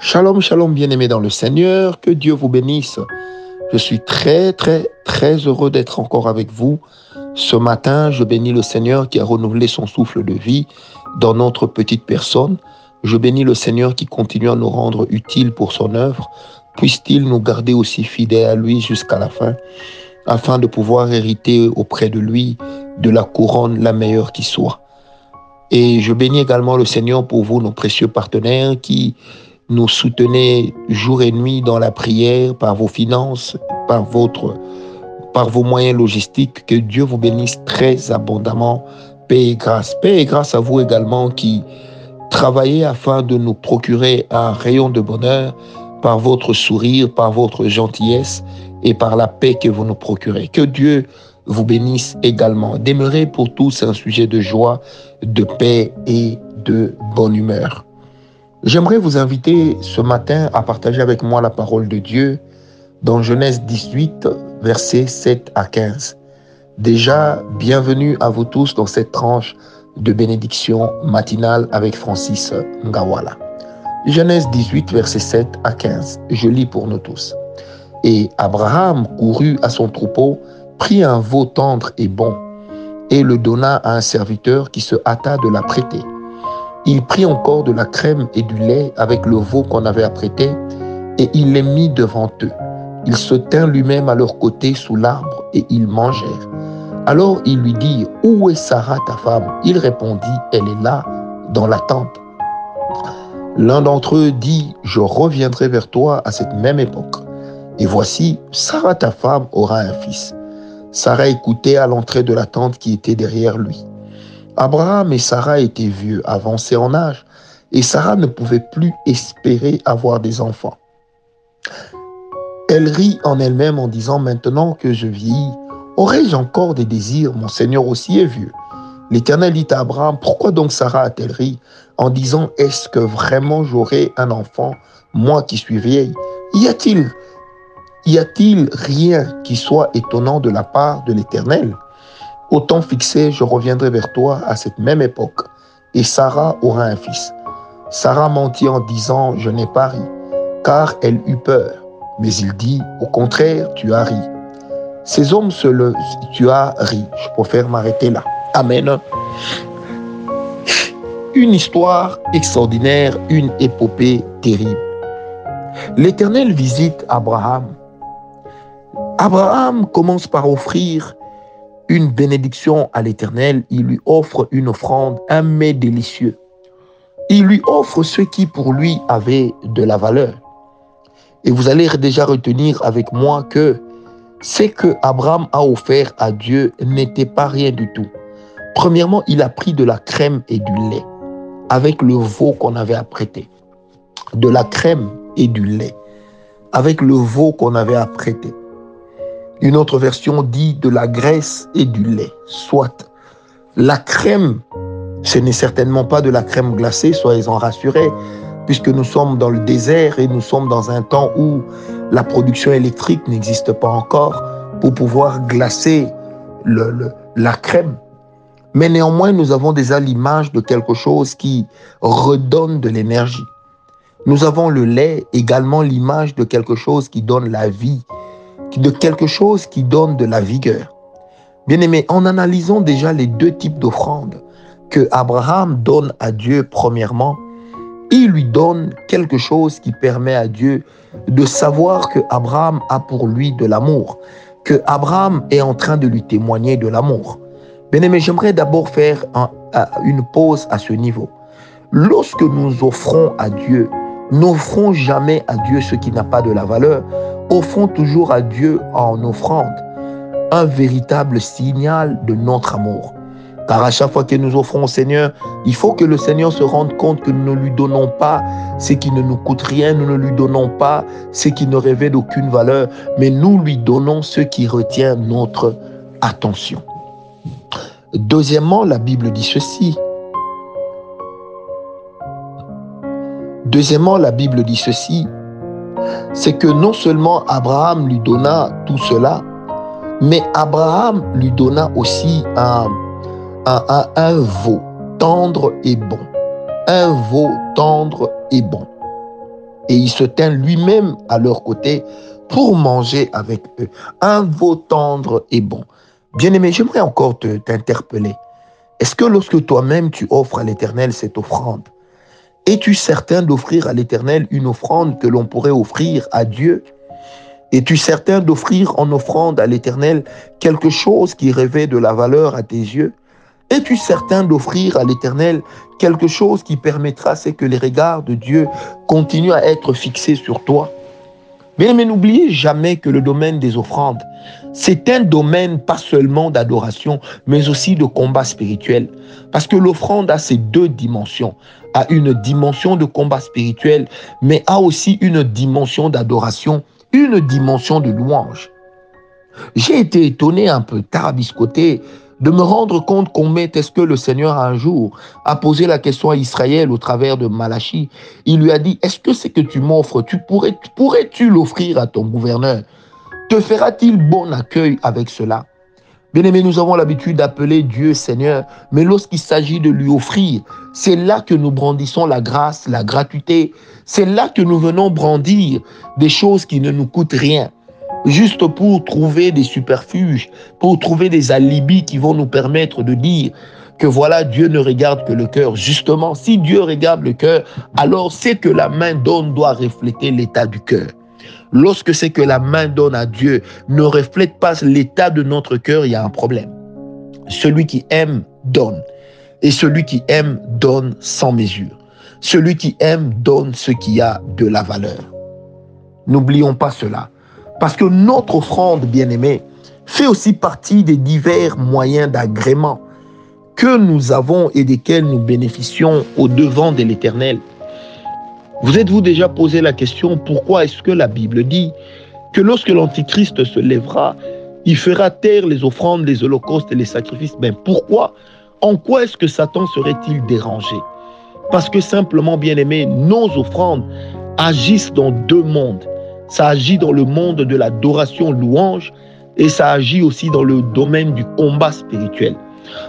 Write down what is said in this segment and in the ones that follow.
Shalom, shalom, bien-aimés dans le Seigneur, que Dieu vous bénisse. Je suis très, très, très heureux d'être encore avec vous. Ce matin, je bénis le Seigneur qui a renouvelé son souffle de vie dans notre petite personne. Je bénis le Seigneur qui continue à nous rendre utiles pour son œuvre. Puisse-t-il nous garder aussi fidèles à lui jusqu'à la fin, afin de pouvoir hériter auprès de lui de la couronne la meilleure qui soit. Et je bénis également le Seigneur pour vous, nos précieux partenaires qui nous soutenez jour et nuit dans la prière, par vos finances, par votre, par vos moyens logistiques. Que Dieu vous bénisse très abondamment. Paix et grâce. Paix et grâce à vous également qui travaillez afin de nous procurer un rayon de bonheur par votre sourire, par votre gentillesse et par la paix que vous nous procurez. Que Dieu vous bénisse également. Demeurez pour tous un sujet de joie, de paix et de bonne humeur. J'aimerais vous inviter ce matin à partager avec moi la parole de Dieu dans Genèse 18, versets 7 à 15. Déjà, bienvenue à vous tous dans cette tranche de bénédiction matinale avec Francis Ngawala. Genèse 18, versets 7 à 15. Je lis pour nous tous. Et Abraham courut à son troupeau prit un veau tendre et bon, et le donna à un serviteur qui se hâta de la prêter. Il prit encore de la crème et du lait avec le veau qu'on avait apprêté, et il les mit devant eux. Il se tint lui-même à leur côté sous l'arbre, et ils mangèrent. Alors il lui dit, Où est Sarah ta femme? Il répondit, Elle est là, dans la tente. L'un d'entre eux dit, Je reviendrai vers toi à cette même époque. Et voici, Sarah ta femme aura un fils. Sarah écoutait à l'entrée de la tente qui était derrière lui. Abraham et Sarah étaient vieux, avancés en âge, et Sarah ne pouvait plus espérer avoir des enfants. Elle rit en elle-même en disant, maintenant que je vieillis, aurais-je encore des désirs? Mon Seigneur aussi est vieux. L'Éternel dit à Abraham, pourquoi donc Sarah a-t-elle ri en disant, est-ce que vraiment j'aurai un enfant, moi qui suis vieille? Y a-t-il y a-t-il rien qui soit étonnant de la part de l'Éternel? Au temps fixé, je reviendrai vers toi à cette même époque, et Sarah aura un fils. Sarah mentit en disant, je n'ai pas ri, car elle eut peur. Mais il dit, au contraire, tu as ri. Ces hommes se le, tu as ri. Je préfère m'arrêter là. Amen. Une histoire extraordinaire, une épopée terrible. L'Éternel visite Abraham Abraham commence par offrir une bénédiction à l'Éternel. Il lui offre une offrande, un mets délicieux. Il lui offre ce qui pour lui avait de la valeur. Et vous allez déjà retenir avec moi que ce que Abraham a offert à Dieu n'était pas rien du tout. Premièrement, il a pris de la crème et du lait avec le veau qu'on avait apprêté. De la crème et du lait avec le veau qu'on avait apprêté. Une autre version dit de la graisse et du lait. Soit la crème, ce n'est certainement pas de la crème glacée, soyez-en rassurés, puisque nous sommes dans le désert et nous sommes dans un temps où la production électrique n'existe pas encore pour pouvoir glacer la crème. Mais néanmoins, nous avons déjà l'image de quelque chose qui redonne de l'énergie. Nous avons le lait, également l'image de quelque chose qui donne la vie, de quelque chose qui donne de la vigueur. Bien aimé, en analysant déjà les deux types d'offrandes que Abraham donne à Dieu premièrement, il lui donne quelque chose qui permet à Dieu de savoir que Abraham a pour lui de l'amour, que Abraham est en train de lui témoigner de l'amour. Bien aimé, j'aimerais d'abord faire une pause à ce niveau. Lorsque nous offrons à Dieu, n'offrons jamais à Dieu ce qui n'a pas de la valeur, offrons toujours à Dieu en offrande un véritable signal de notre amour. Car à chaque fois que nous offrons au Seigneur, il faut que le Seigneur se rende compte que nous ne lui donnons pas ce qui ne nous coûte rien, nous ne lui donnons pas ce qui ne révèle aucune valeur, mais nous lui donnons ce qui retient notre attention. Deuxièmement, la Bible dit ceci. Deuxièmement, la Bible dit ceci c'est que non seulement Abraham lui donna tout cela, mais Abraham lui donna aussi un, veau tendre et bon. Un veau tendre et bon. et il se tint lui-même à leur côté pour manger avec eux. Un veau tendre et bon. Bien-aimé, j'aimerais encore t'interpeller. Est-ce que lorsque toi-même tu offres à l'Éternel cette offrande, es-tu certain d'offrir à l'Éternel une offrande que l'on pourrait offrir à Dieu? Es-tu certain d'offrir en offrande à l'Éternel quelque chose qui rêvait de la valeur à tes yeux? Es-tu certain d'offrir à l'Éternel quelque chose qui permettra c'est que les regards de Dieu continuent à être fixés sur toi? Mais, n'oubliez jamais que le domaine des offrandes, c'est un domaine pas seulement d'adoration, mais aussi de combat spirituel. Parce que l'offrande a ces deux dimensions. A une dimension de combat spirituel, mais a aussi une dimension d'adoration, une dimension de louange. J'ai été étonné un peu tarabiscoté de me rendre compte combien est-ce que le Seigneur un jour a posé la question à Israël au travers de Malachi. Il lui a dit, est-ce que c'est que tu m'offres, tu pourrais, pourrais-tu l'offrir à ton gouverneur? Te fera-t-il bon accueil avec cela? Bien-aimé, nous avons l'habitude d'appeler Dieu Seigneur, mais lorsqu'il s'agit de lui offrir, c'est là que nous brandissons la grâce, la gratuité. C'est là que nous venons brandir des choses qui ne nous coûtent rien juste pour trouver des superfuges, pour trouver des alibis qui vont nous permettre de dire que voilà, Dieu ne regarde que le cœur. Justement, si Dieu regarde le cœur, alors c'est que la main donne doit refléter l'état du cœur. Lorsque c'est que la main donne à Dieu ne reflète pas l'état de notre cœur, il y a un problème. Celui qui aime donne. Et celui qui aime donne sans mesure. Celui qui aime donne ce qui a de la valeur. N'oublions pas cela. Parce que notre offrande, bien-aimée, fait aussi partie des divers moyens d'agrément que nous avons et desquels nous bénéficions au devant de l'Éternel. Vous êtes-vous déjà posé la question pourquoi est-ce que la Bible dit que lorsque l'Antichrist se lèvera, il fera taire les offrandes, les holocaustes et les sacrifices? Ben pourquoi? En quoi est-ce que Satan serait-il dérangé? Parce que simplement, bien aimé, nos offrandes agissent dans deux mondes ça agit dans le monde de l'adoration louange et ça agit aussi dans le domaine du combat spirituel.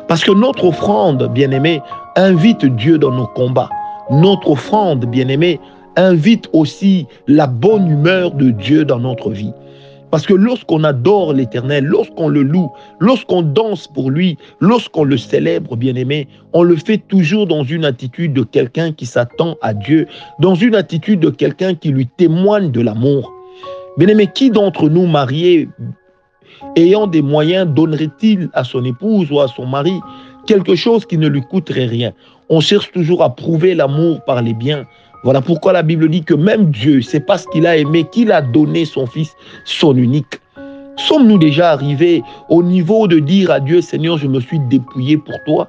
Parce que notre offrande, bien-aimée, invite Dieu dans nos combats. Notre offrande, bien-aimée, invite aussi la bonne humeur de Dieu dans notre vie. Parce que lorsqu'on adore l'Éternel, lorsqu'on le loue, lorsqu'on danse pour lui, lorsqu'on le célèbre, bien-aimé, on le fait toujours dans une attitude de quelqu'un qui s'attend à Dieu, dans une attitude de quelqu'un qui lui témoigne de l'amour. Bien-aimé, qui d'entre nous mariés, ayant des moyens, donnerait-il à son épouse ou à son mari quelque chose qui ne lui coûterait rien On cherche toujours à prouver l'amour par les biens. Voilà pourquoi la Bible dit que même Dieu, c'est parce qu'il a aimé qu'il a donné son Fils, son unique. Sommes-nous déjà arrivés au niveau de dire à Dieu, Seigneur, je me suis dépouillé pour toi?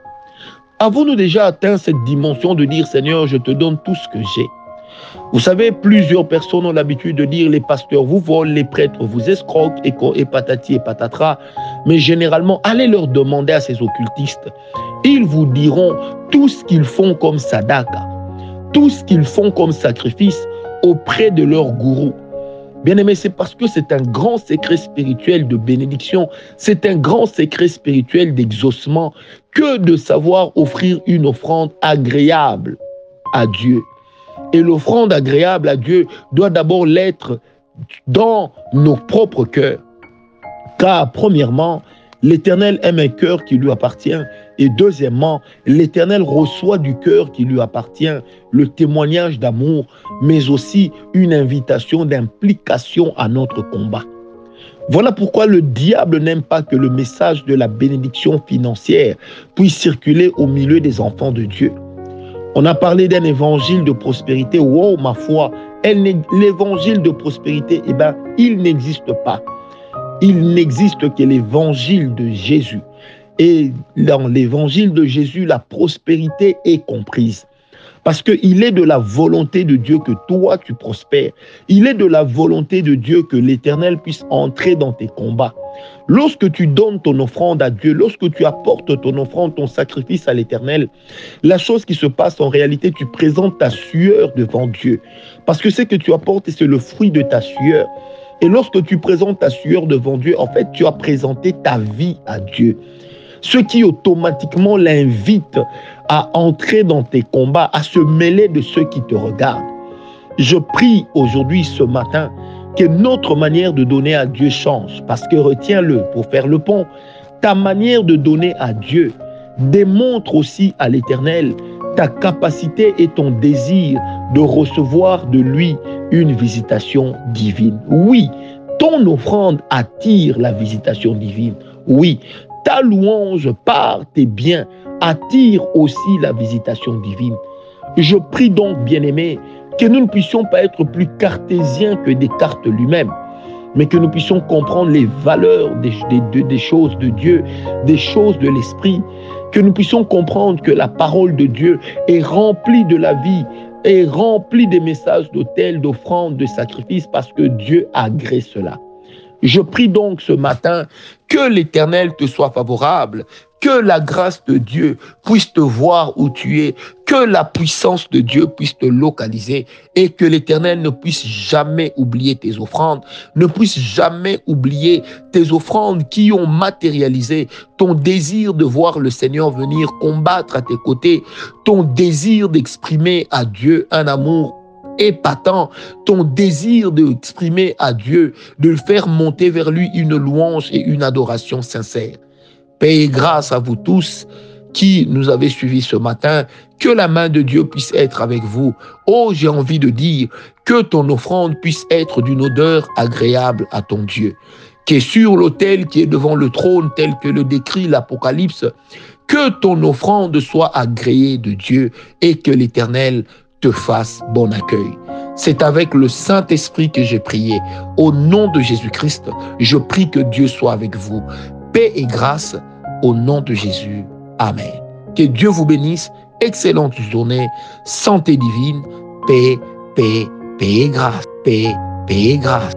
Avons-nous déjà atteint cette dimension de dire, Seigneur, je te donne tout ce que j'ai? Vous savez, plusieurs personnes ont l'habitude de dire, les pasteurs vous volent, les prêtres vous escroquent, et, patati et patatras. Mais généralement, allez leur demander à ces occultistes. Ils vous diront tout ce qu'ils font comme sadaka tout ce qu'ils font comme sacrifice auprès de leur gourou. Bien aimé, c'est parce que c'est un grand secret spirituel de bénédiction, c'est un grand secret spirituel d'exaucement que de savoir offrir une offrande agréable à Dieu. Et l'offrande agréable à Dieu doit d'abord l'être dans nos propres cœurs. Car premièrement, L'Éternel aime un cœur qui lui appartient. Et deuxièmement, l'Éternel reçoit du cœur qui lui appartient le témoignage d'amour, mais aussi une invitation d'implication à notre combat. Voilà pourquoi le diable n'aime pas que le message de la bénédiction financière puisse circuler au milieu des enfants de Dieu. On a parlé d'un évangile de prospérité. Wow, ma foi, l'évangile de prospérité, eh ben, il n'existe pas il n'existe que l'évangile de Jésus. Et dans l'évangile de Jésus, la prospérité est comprise. Parce qu'il est de la volonté de Dieu que toi tu prospères. Il est de la volonté de Dieu que l'Éternel puisse entrer dans tes combats. Lorsque tu donnes ton offrande à Dieu, lorsque tu apportes ton offrande, ton sacrifice à l'Éternel, la chose qui se passe en réalité, tu présentes ta sueur devant Dieu. Parce que ce que tu apportes, c'est le fruit de ta sueur. Et lorsque tu présentes ta sueur devant Dieu, en fait, tu as présenté ta vie à Dieu. Ce qui automatiquement l'invite à entrer dans tes combats, à se mêler de ceux qui te regardent. Je prie aujourd'hui, ce matin, que notre manière de donner à Dieu change. Parce que retiens-le, pour faire le pont, ta manière de donner à Dieu démontre aussi à l'Éternel ta capacité et ton désir de recevoir de lui une visitation divine. Oui, ton offrande attire la visitation divine. Oui, ta louange par tes biens attire aussi la visitation divine. Je prie donc, bien-aimés, que nous ne puissions pas être plus cartésiens que Descartes lui-même, mais que nous puissions comprendre les valeurs des, choses de Dieu, des choses de l'Esprit, que nous puissions comprendre que la parole de Dieu est remplie de la vie, est remplie des messages d'autel, d'offrandes, de sacrifices, parce que Dieu agrée cela. Je prie donc ce matin que l'Éternel te soit favorable, que la grâce de Dieu puisse te voir où tu es, que la puissance de Dieu puisse te localiser. Et que l'Éternel ne puisse jamais oublier tes offrandes, ne puisse jamais oublier tes offrandes qui ont matérialisé ton désir de voir le Seigneur venir combattre à tes côtés, ton désir d'exprimer à Dieu un amour épatant, ton désir d'exprimer à Dieu, de faire monter vers lui une louange et une adoration sincère. Paix grâce à vous tous qui nous avez suivis ce matin, que la main de Dieu puisse être avec vous. Oh, j'ai envie de dire que ton offrande puisse être d'une odeur agréable à ton Dieu, qui est sur l'autel, qui est devant le trône, tel que le décrit l'Apocalypse, que ton offrande soit agréée de Dieu et que l'Éternel te fasse bon accueil. C'est avec le Saint-Esprit que j'ai prié. Au nom de Jésus-Christ, je prie que Dieu soit avec vous. Paix et grâce au nom de Jésus. Amen. Que Dieu vous bénisse. Excellente journée. Santé divine. Paix, paix, paix et grâce. Paix, paix et grâce.